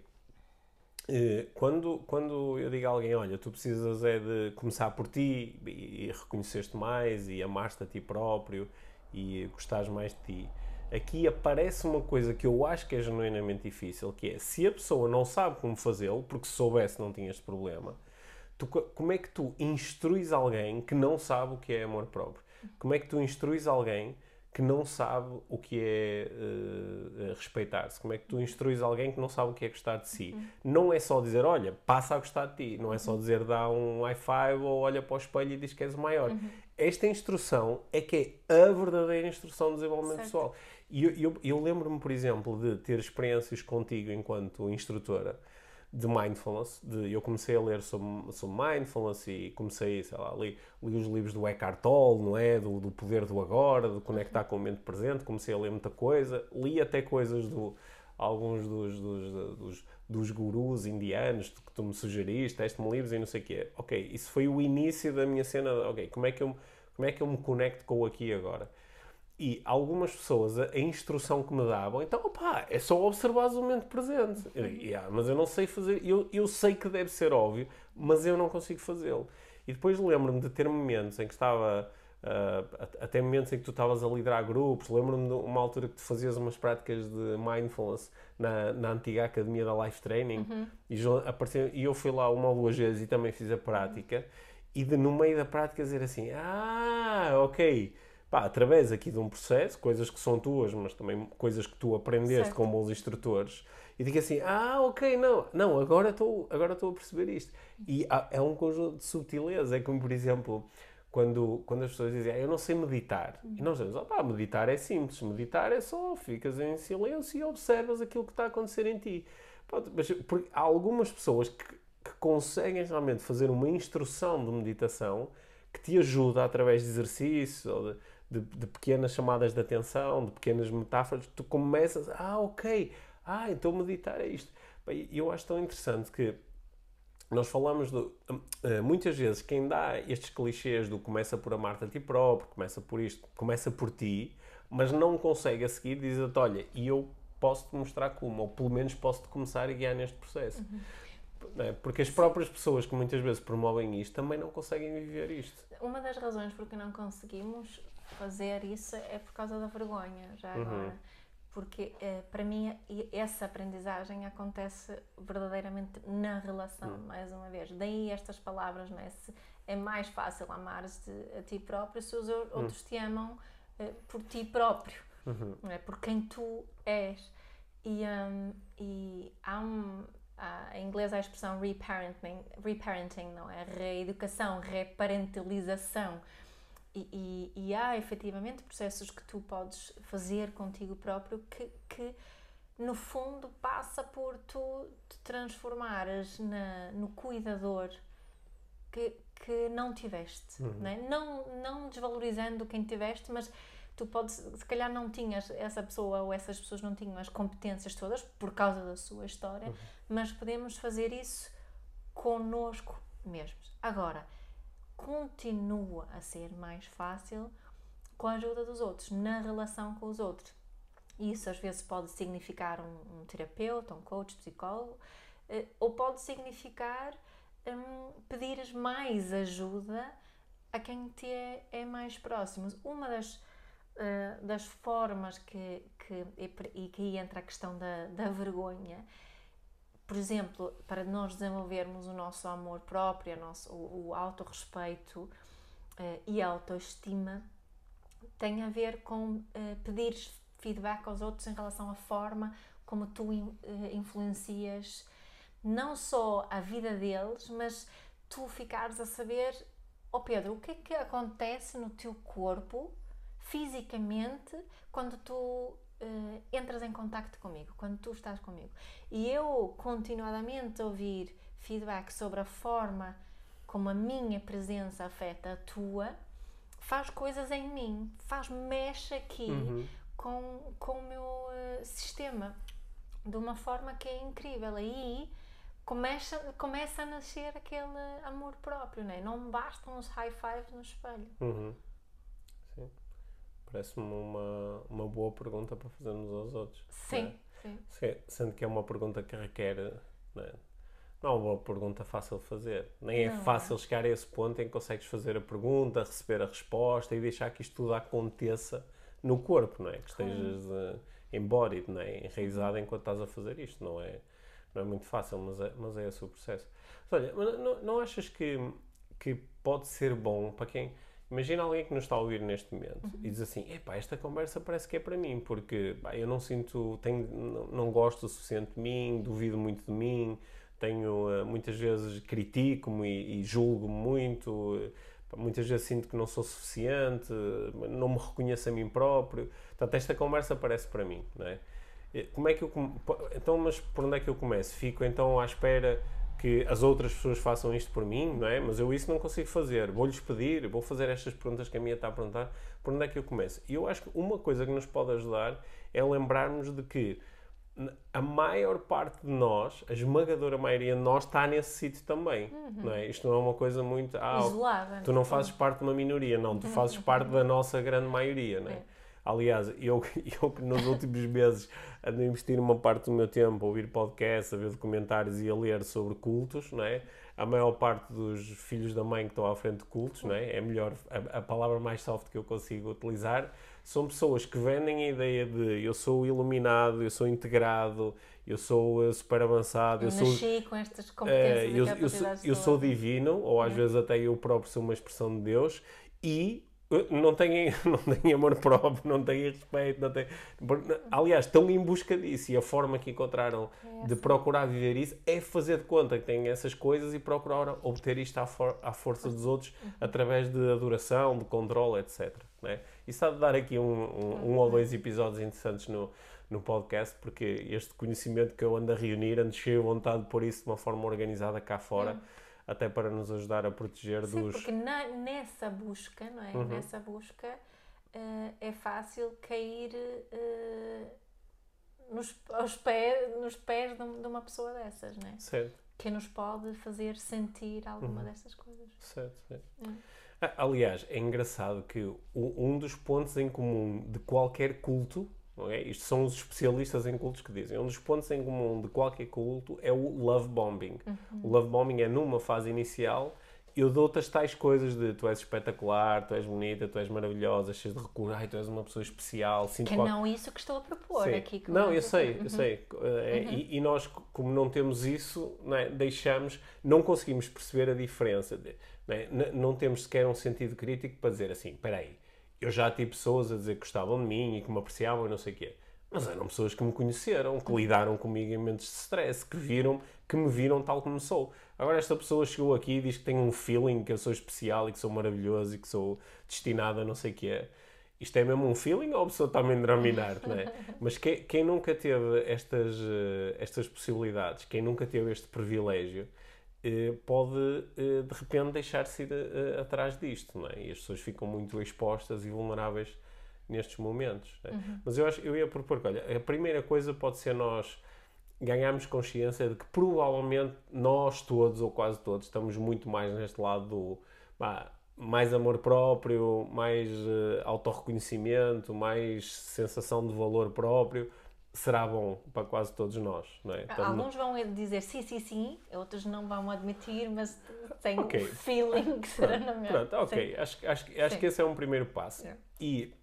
eh, quando, quando eu digo a alguém, olha, tu precisas é de começar por ti e, e reconheceste mais e amaste a ti próprio e gostares mais de ti. Aqui aparece uma coisa que eu acho que é genuinamente difícil, que é se a pessoa não sabe como fazê-lo, porque se soubesse não tinha este problema, tu, co- como é que tu instruís alguém que não sabe o que é amor próprio? Como é que tu instruís alguém que não sabe o que é eh, respeitar-se? Como é que tu instruís alguém que não sabe o que é gostar de si? Não é só dizer, olha, passa a gostar de ti. Não é só dizer, dá um high five ou olha para o espelho e diz que és o maior. Esta instrução é que é a verdadeira instrução de desenvolvimento Certo. pessoal. E eu, eu, eu lembro-me, por exemplo, de ter experiências contigo enquanto instrutora de mindfulness, de, eu comecei a ler sobre, sobre mindfulness e comecei, sei lá, li, li os livros do Eckhart Tolle, não é? Do, do poder do agora, de conectar com o momento presente, comecei a ler muita coisa, li até coisas do alguns dos, dos, dos, dos gurus indianos que tu me sugeriste, teste-me livros e não sei o quê. Ok, isso foi o início da minha cena, ok, como é que eu, como é que eu me conecto com o aqui agora? E algumas pessoas, a, a instrução que me davam, então, opá, é só observar o momento presente. Eu digo, "Yeah, mas eu não sei fazer, eu, eu sei que deve ser óbvio, mas eu não consigo fazê-lo. E depois lembro-me de ter momentos em que estava, at- até momentos em que tu estavas a liderar grupos, lembro-me de uma altura que tu fazias umas práticas de mindfulness na, na antiga academia da Life Training, e, jo- apareceu, e eu fui lá uma ou duas vezes e também fiz a prática, e de, no meio da prática dizer assim, ah, ok, pá, através aqui de um processo, coisas que são tuas, mas também coisas que tu aprendeste Certo. com bons instrutores, e digo assim, ah, ok, não, não, agora estou agora estou a perceber isto. E há- é um conjunto de subtileza, é como, por exemplo, quando, quando as pessoas dizem, ah, eu não sei meditar, e nós dizemos, opá, meditar é simples, meditar é só, ficas em silêncio e observas aquilo que está a acontecer em ti. Pronto, mas porque há algumas pessoas que, que conseguem realmente fazer uma instrução de meditação que te ajuda através de exercícios ou de, de, de pequenas chamadas de atenção, de pequenas metáforas, tu começas, ah, ok, ah, então meditar é isto. Bem, E eu acho tão interessante que nós falamos do, eh, muitas vezes quem dá estes clichês do começa por amar-te a ti próprio, começa por isto, começa por ti, mas não consegue a seguir dizer-te, olha, e eu posso-te mostrar como, ou pelo menos posso-te começar a guiar neste processo. Não é? Porque as próprias pessoas que muitas vezes promovem isto também não conseguem viver isto. Uma das razões por que não conseguimos fazer isso é por causa da vergonha, já Uhum. agora. porque eh, para mim essa aprendizagem acontece verdadeiramente na relação, mais uma vez. Daí estas palavras, não é? Se é mais fácil amar-te a ti próprio se os ou- outros te amam eh, por ti próprio, não é? por quem tu és. E, hum, e há um. Há, em inglês há a expressão reparenting, reparenting não é? Reeducação, reparentalização. E, e, e há efetivamente processos que tu podes fazer contigo próprio que, que no fundo passa por tu te transformares na, no cuidador que, que não tiveste, não, é? não não desvalorizando quem tiveste, mas tu podes, se calhar não tinhas, essa pessoa ou essas pessoas não tinham as competências todas por causa da sua história, mas podemos fazer isso connosco mesmos. Agora, continua a ser mais fácil com a ajuda dos outros, na relação com os outros. Isso às vezes pode significar um, um terapeuta, um coach, psicólogo, eh, ou pode significar hum, pedires mais ajuda a quem te é, é mais próximo. Uma das, eh, das formas que, que, e que entra a questão da, da vergonha, por exemplo, para nós desenvolvermos o nosso amor próprio, o, nosso, o, o autorrespeito eh, e a autoestima, tem a ver com eh, pedir feedback aos outros em relação à forma como tu eh, influencias não só a vida deles, mas tu ficares a saber, ó Pedro, o que é que acontece no teu corpo, fisicamente, quando tu eh, entras em contacto comigo, quando tu estás comigo. E eu continuadamente ouvir feedback sobre a forma como a minha presença afeta a tua, faz coisas em mim, faz mexe aqui com, com o meu eh, sistema de uma forma que é incrível. Aí começa, começa a nascer aquele amor próprio, não é? Não bastam os high fives no espelho. Uhum. Parece-me uma, uma boa pergunta para fazermos aos outros. Sim, não é? sim. Se- Sendo que é uma pergunta que requer. Não é, não é uma pergunta fácil de fazer. Nem é Não é. fácil chegar a esse ponto em que consegues fazer a pergunta, receber a resposta e deixar que isto tudo aconteça no corpo, não é? Que estejas eh, embodied, não é? enraizado enquanto estás a fazer isto. Não é, não é muito fácil, mas é, mas é esse o processo. Mas olha, não, não achas que, que pode ser bom para quem. Imagina alguém que nos está a ouvir neste momento e diz assim: epá, esta conversa parece que é para mim, porque pá, eu não sinto, tenho, não, não gosto o suficiente de mim, duvido muito de mim, tenho eh, muitas vezes critico-me e, e julgo muito, eh, pá, muitas vezes sinto que não sou suficiente, eh, não me reconheço a mim próprio. Portanto, esta conversa parece para mim, não é? Eh, Como é que eu então, mas por onde é que eu começo? Fico então à espera que as outras pessoas façam isto por mim, não é? Mas eu isso não consigo fazer. Vou-lhes pedir, vou fazer estas perguntas que a minha está a perguntar. Por onde é que eu começo? E eu acho que uma coisa que nos pode ajudar é lembrarmos de que a maior parte de nós, a esmagadora maioria de nós, está nesse sítio também, não é? Isto não é uma coisa muito... Ah, Isolada. Tu não fazes parte de uma minoria, não. Tu fazes parte da nossa grande maioria, não é? É. Aliás, eu, eu que nos últimos meses ando a investir uma parte do meu tempo a ouvir podcasts, a ver documentários e a ler sobre cultos, não é? A maior parte dos filhos da mãe que estão à frente de cultos, não é? É melhor, a, a palavra mais soft que eu consigo utilizar, são pessoas que vendem a ideia de eu sou iluminado, eu sou integrado, eu sou eh, super avançado, Eu eu sou... nasci com estas É, competências eu, e eu sou, eu sou divino, ou às vezes até eu próprio sou uma expressão de Deus, e eh, não tenho, não tenho amor próprio, não tenho respeito, não tenho... Aliás, estão em busca disso e a forma que encontraram É de procurar viver isso é fazer de conta que têm essas coisas e procurar obter isto à, for- à força dos outros Uhum. através de adoração, de controle, etc. Né? Isso há de dar aqui um, um, um ou dois episódios interessantes no, no podcast, porque este conhecimento que eu ando a reunir, ando cheio de vontade de pôr isso de uma forma organizada cá fora, até para nos ajudar a proteger Sim, dos. porque na- nessa busca, não é? Uhum. Nessa busca eh, é fácil cair eh, nos, aos pés, nos pés de, de uma pessoa dessas, não é? Certo, Que nos pode fazer sentir alguma Uhum. dessas coisas. certo, certo. Hum. Ah, Aliás, é engraçado que um dos pontos em comum de qualquer culto, é? isto são os especialistas em cultos que dizem, um dos pontos em comum de qualquer culto é o love bombing. O love bombing é numa fase inicial eu dou-te as tais coisas de tu és espetacular, tu és bonita, tu és maravilhosa, cheia de recursos, ai, tu és uma pessoa especial. Sinto Que é qual- não isso que estou a propor Sim. aqui. Não, eu sei, eu sei. Eh, E, e nós, como não temos isso, não é, deixamos, não conseguimos perceber a diferença. de- não, é? Não temos sequer um sentido crítico para dizer assim: espera aí, eu já tive pessoas a dizer que gostavam de mim e que me apreciavam e não sei o quê. Mas eram pessoas que me conheceram, que lidaram comigo em momentos de stress, que viram, que me viram tal como sou. Agora esta pessoa chegou aqui e diz que tem um feeling que eu sou especial e que sou maravilhoso e que sou destinado a não sei o quê. Isto é mesmo um feeling ou a pessoa está a me endraminar, não é? Mas quem, quem nunca teve estas, eh, estas possibilidades, quem nunca teve este privilégio, pode eh, de repente deixar-se ir eh, atrás disto, não é? E as pessoas ficam muito expostas e vulneráveis nestes momentos. é? Mas eu, acho, eu ia propor que, olha, a primeira coisa pode ser nós ganharmos consciência de que provavelmente nós todos, ou quase todos, estamos muito mais neste lado do pá, mais amor próprio, mais eh, autorreconhecimento, mais sensação de valor próprio, será bom para quase todos nós, não é? Estamos- Alguns vão dizer sim, sim, sim, outros não vão admitir, mas têm Ok. o feeling que será na mesma. Pronto, ok. Sim. Acho, que- acho, acho Sim. que esse é um primeiro passo. Sim. E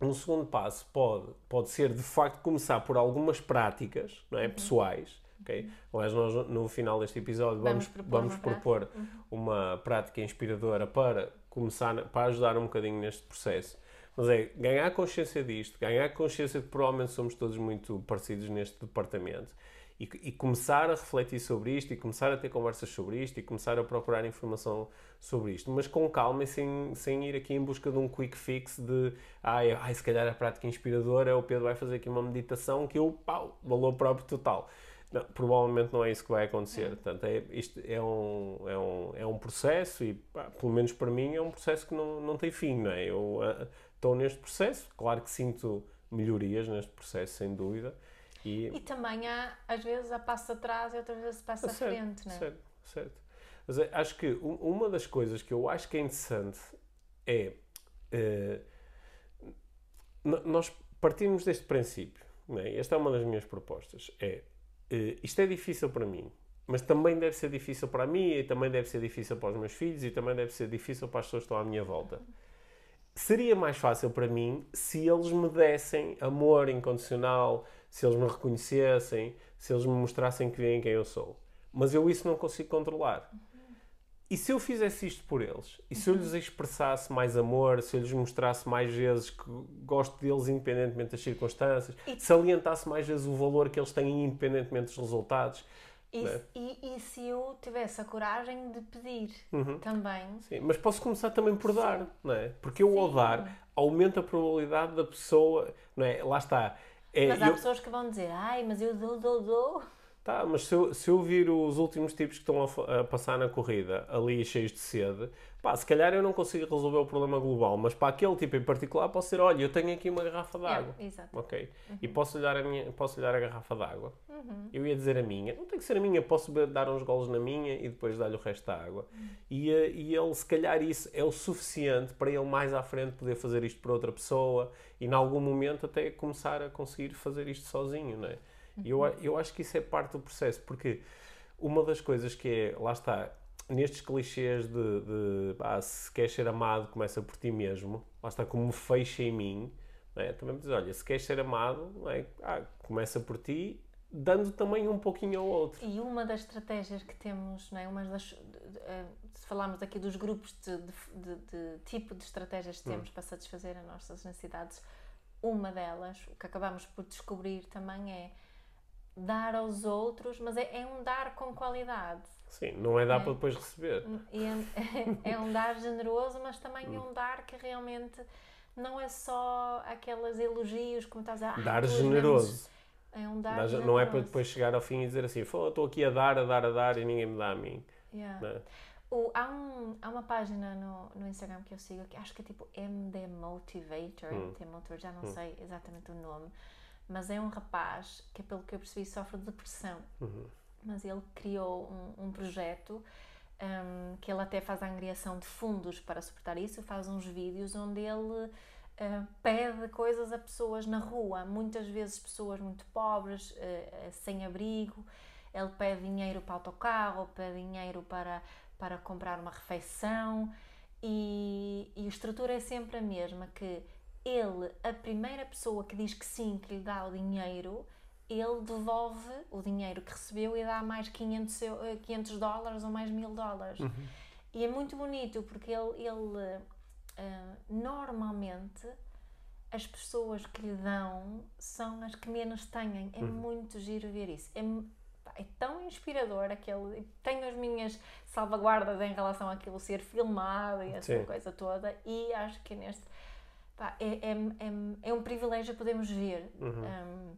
um segundo passo pode, pode ser, de facto, começar por algumas práticas não Uhum. é? pessoais. ok? Aliás, nós no final deste episódio vamos, Vamos propor vamos uma propor uma prática inspiradora para começar, para ajudar um bocadinho neste processo. Mas é ganhar consciência disto, ganhar consciência de que provavelmente somos todos muito parecidos neste departamento e, e começar a refletir sobre isto e começar a ter conversas sobre isto e começar a procurar informação sobre isto, mas com calma e sem, sem ir aqui em busca de um quick fix de ai, ai, se calhar a prática inspiradora, o Pedro vai fazer aqui uma meditação que eu, pau, valor próprio total. Não, provavelmente não é isso que vai acontecer. Portanto, é, isto é um, é, um, é um processo e, pá, pelo menos para mim, é um processo que não, não tem fim. Não é? Eu ah, estou neste processo, claro que sinto melhorias neste processo, sem dúvida. E, E também há, às vezes, a passo atrás e outras vezes passa à frente, não é? certo, certo. Mas é, acho que um- uma das coisas que eu acho que é interessante é eh, n- nós partimos deste princípio. é? Esta é uma das minhas propostas. É eh, isto é difícil para mim, mas também deve ser difícil para mim e também deve ser difícil para os meus filhos e também deve ser difícil para as pessoas que estão à minha volta. Seria mais fácil para mim se eles me dessem amor incondicional, se eles me reconhecessem, se eles me mostrassem que veem quem eu sou. Mas eu isso não consigo controlar. E se eu fizesse isto por eles? E se eu lhes expressasse mais amor? Se eu lhes mostrasse mais vezes que gosto deles independentemente das circunstâncias? E- Salientasse mais vezes o valor que eles têm independentemente dos resultados? E, Né? e, e se eu tivesse a coragem de pedir Uhum. também? Sim, mas posso começar também por dar, não é? Porque eu ao dar aumenta a probabilidade da pessoa, não é? Lá está. É, Mas há eu- pessoas que vão dizer, ai, mas eu dou, dou, dou. Tá, mas se eu, se eu vir os últimos tipos que estão a, a passar na corrida ali cheios de sede, pá, se calhar eu não consigo resolver o problema global, mas para aquele tipo em particular posso dizer, olha, eu tenho aqui uma garrafa de água. Yeah, exato. Ok. E posso lhe dar a, minha, posso lhe a garrafa de água. Uhum. Eu ia dizer a minha. Não tem que ser a minha, posso dar uns golos na minha e depois dar-lhe o resto da água. E, eh, e ele, se calhar, isso é o suficiente para ele mais à frente poder fazer isto para outra pessoa e, em algum momento, até começar a conseguir fazer isto sozinho, não é? Eu, a- eu acho que isso é parte do processo, porque uma das coisas que é, lá está, nestes clichês de, de pá, se queres ser amado, começa por ti mesmo, lá está, como fecha em mim, é? também me diz, olha, se queres ser amado, é? Ah, começa por ti, dando também um pouquinho ao outro. E uma das estratégias que temos, não é? uma das, eh, se falarmos aqui dos grupos de, de- de- tipo de estratégias que temos para satisfazer as nossas necessidades, uma delas, o que acabamos por descobrir também é dar aos outros, mas é, é um dar com qualidade. Sim, não é dar É. para depois receber. E é, é um dar generoso, mas também é um dar que realmente não é só aqueles elogios, como estás a "Ah, Dar generoso. mesmo-" É um dar generoso. não é para depois chegar ao fim e dizer assim, "Fô, estou aqui a dar, a dar, a dar e ninguém me dá a mim. Yeah. é? O- há, um, há uma página no, no Instagram que eu sigo que acho que é tipo MD Motivator, Hum. Já não sei exatamente o nome, mas é um rapaz que, pelo que eu percebi, sofre de depressão. Uhum. Mas ele criou um, um projeto um, que ele até faz a angriação de fundos para suportar isso, faz uns vídeos onde ele uh, pede coisas a pessoas na rua, muitas vezes pessoas muito pobres, uh, sem abrigo. Ele pede dinheiro para autocarro, pede dinheiro para, para comprar uma refeição e, e a estrutura é sempre a mesma, que ele, a primeira pessoa que diz que sim, que lhe dá o dinheiro, ele devolve o dinheiro que recebeu e dá mais 500, 500 eh, dólares ou mais mil dólares. Uhum. E é muito bonito porque ele, ele uh, normalmente as pessoas que lhe dão são as que menos têm. É uhum. muito giro ver isso. É, é tão inspirador aquele. Tenho as minhas salvaguardas em relação àquilo ser filmado e essa Sim. coisa toda, e acho que neste. Pá, é, é, é, é, um privilégio podermos ver uhum. um,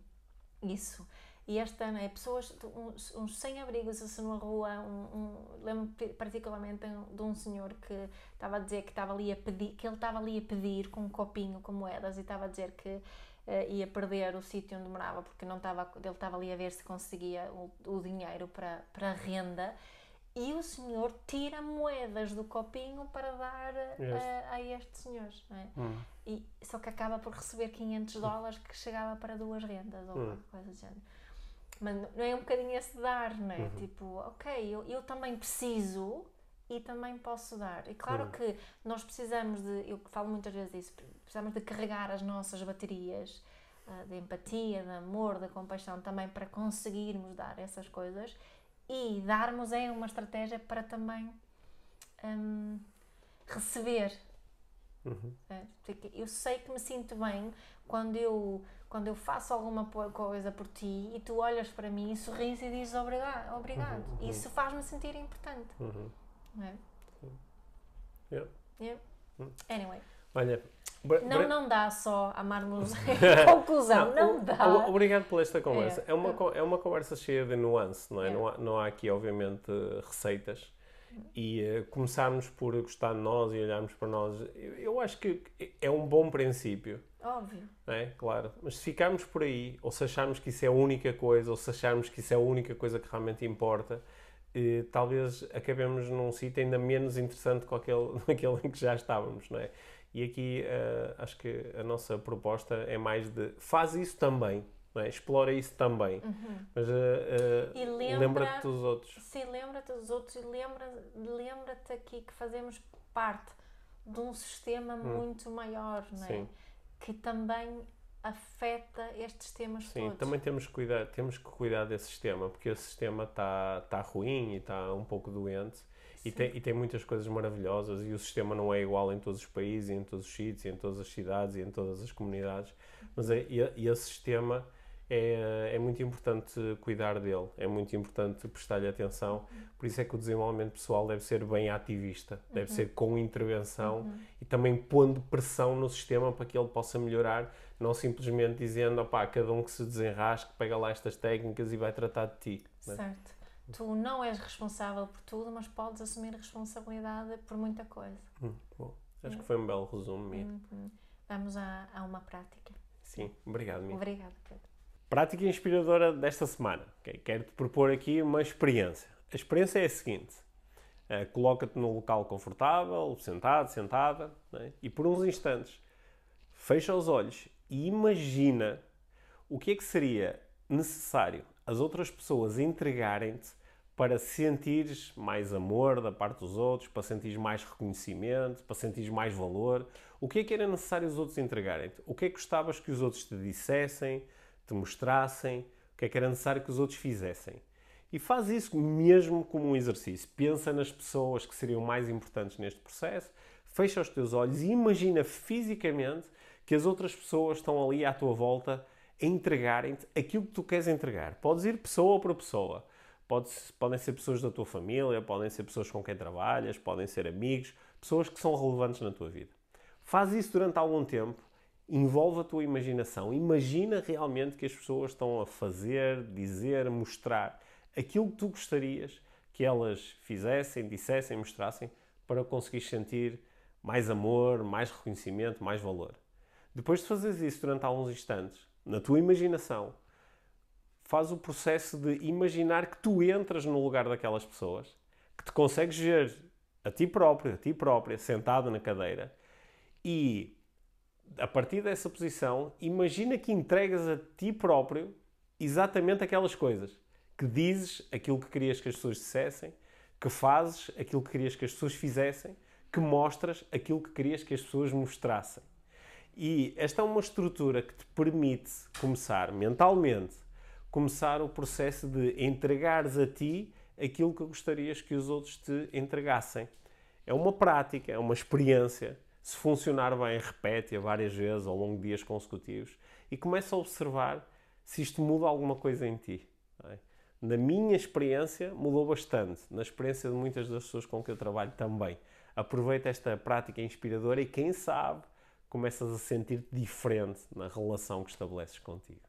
isso. E este ano é pessoas, uns, uns sem-abrigos assim numa rua, um, um, lembro particularmente de um senhor que estava a dizer que estava ali a pedir, que ele estava ali a pedir com um copinho com moedas e estava a dizer que uh, ia perder o sítio onde morava porque não estava, ele estava ali a ver se conseguia o, o dinheiro para, para a renda e o senhor tira moedas do copinho para dar uh, a este senhor. É? Hum. E, só que acaba por receber 500 dólares que chegava para duas rendas ou hum. coisa do género. Mas não é um bocadinho esse dar, não é? Uhum. Tipo, ok, eu, eu também preciso e também posso dar. E claro uhum. que nós precisamos de, eu falo muitas vezes disso, precisamos de carregar as nossas baterias uh, de empatia, de amor, de compaixão também para conseguirmos dar essas coisas e darmos é uma estratégia para também um, receber. Uhum. É, eu sei que me sinto bem quando eu, quando eu faço alguma coisa por ti e tu olhas para mim e sorris e dizes obrigado. obrigado. Uhum, uhum. Isso faz-me sentir importante. Uhum. É? Yeah. Yeah. Hum. Anyway. Olha, não, não dá só amarmos conclusão, não, não dá. Obrigado por esta conversa. É, é uma, é. é uma conversa cheia de nuance, não é? é. Não, há, não há aqui, obviamente, receitas. E uh, começarmos por gostar de nós e olharmos para nós, eu, eu acho que é um bom princípio. Óbvio. É, claro. Mas se ficarmos por aí, ou se acharmos que isso é a única coisa, ou se acharmos que isso é a única coisa que realmente importa, eh, talvez acabemos num sítio ainda menos interessante que aquele, aquele em que já estávamos, não é? E aqui uh, acho que a nossa proposta é mais de faz isso também, é? explora isso também. Uhum. Mas uh, uh, lembra, lembra-te dos outros. Sim, lembra-te dos outros e lembra-te lembra aqui que fazemos parte de um sistema hum. muito maior, é? Que também afeta estes temas Sim, todos. também temos que cuidar, temos que cuidar desse sistema, porque esse sistema está tá ruim e está um pouco doente e tem, e tem muitas coisas maravilhosas e o sistema não é igual em todos os países, em todos os sítios, em todas as cidades e em todas as comunidades, mas é, e, esse sistema é, é muito importante cuidar dele, é muito importante prestar-lhe atenção. Por isso é que o desenvolvimento pessoal deve ser bem ativista, deve uhum. ser com intervenção uhum. e também pondo pressão no sistema para que ele possa melhorar, não simplesmente dizendo, opá, cada um que se desenrasque, pega lá estas técnicas e vai tratar de ti. Né? Certo. Tu não és responsável por tudo, mas podes assumir responsabilidade por muita coisa. Hum, bom, acho que foi um belo resumo, Mia. Uhum. Vamos a, a uma prática. Sim, obrigado, Mia. Obrigada, Pedro. Prática inspiradora desta semana. Okay? Quero-te propor aqui uma experiência. A experiência é a seguinte: uh, coloca-te num local confortável, sentado, sentada, né? e por uns instantes fecha os olhos e imagina o que é que seria necessário as outras pessoas entregarem-te para sentires mais amor da parte dos outros, para sentires mais reconhecimento, para sentires mais valor. O que é que era necessário os outros entregarem-te? O que é que gostavas que os outros te dissessem, te mostrassem, o que é que era necessário que os outros fizessem. E faz isso mesmo como um exercício. Pensa nas pessoas que seriam mais importantes neste processo, fecha os teus olhos e imagina fisicamente que as outras pessoas estão ali à tua volta entregarem-te aquilo que tu queres entregar. Podes ir pessoa por pessoa. Pode, podem ser pessoas da tua família, podem ser pessoas com quem trabalhas, podem ser amigos, pessoas que são relevantes na tua vida. Faz isso durante algum tempo envolve a tua imaginação. Imagina realmente que as pessoas estão a fazer, dizer, mostrar aquilo que tu gostarias que elas fizessem, dissessem, mostrassem para conseguir sentir mais amor, mais reconhecimento, mais valor. Depois de fazeres isso durante alguns instantes, na tua imaginação, faz o processo de imaginar que tu entras no lugar daquelas pessoas, que te consegues ver a ti próprio, a ti própria, sentado na cadeira e a partir dessa posição, imagina que entregas a ti próprio exatamente aquelas coisas. Que dizes aquilo que querias que as pessoas dissessem, que fazes aquilo que querias que as pessoas fizessem, que mostras aquilo que querias que as pessoas mostrassem. E esta é uma estrutura que te permite começar mentalmente, começar o processo de entregares a ti aquilo que gostarias que os outros te entregassem. É uma prática, é uma experiência. Se funcionar bem, repete-a várias vezes ao longo de dias consecutivos e começa a observar se isto muda alguma coisa em ti. É? Na minha experiência, mudou bastante. Na experiência de muitas das pessoas com que eu trabalho também. Aproveita esta prática inspiradora e, quem sabe, começas a sentir-te diferente na relação que estabeleces contigo.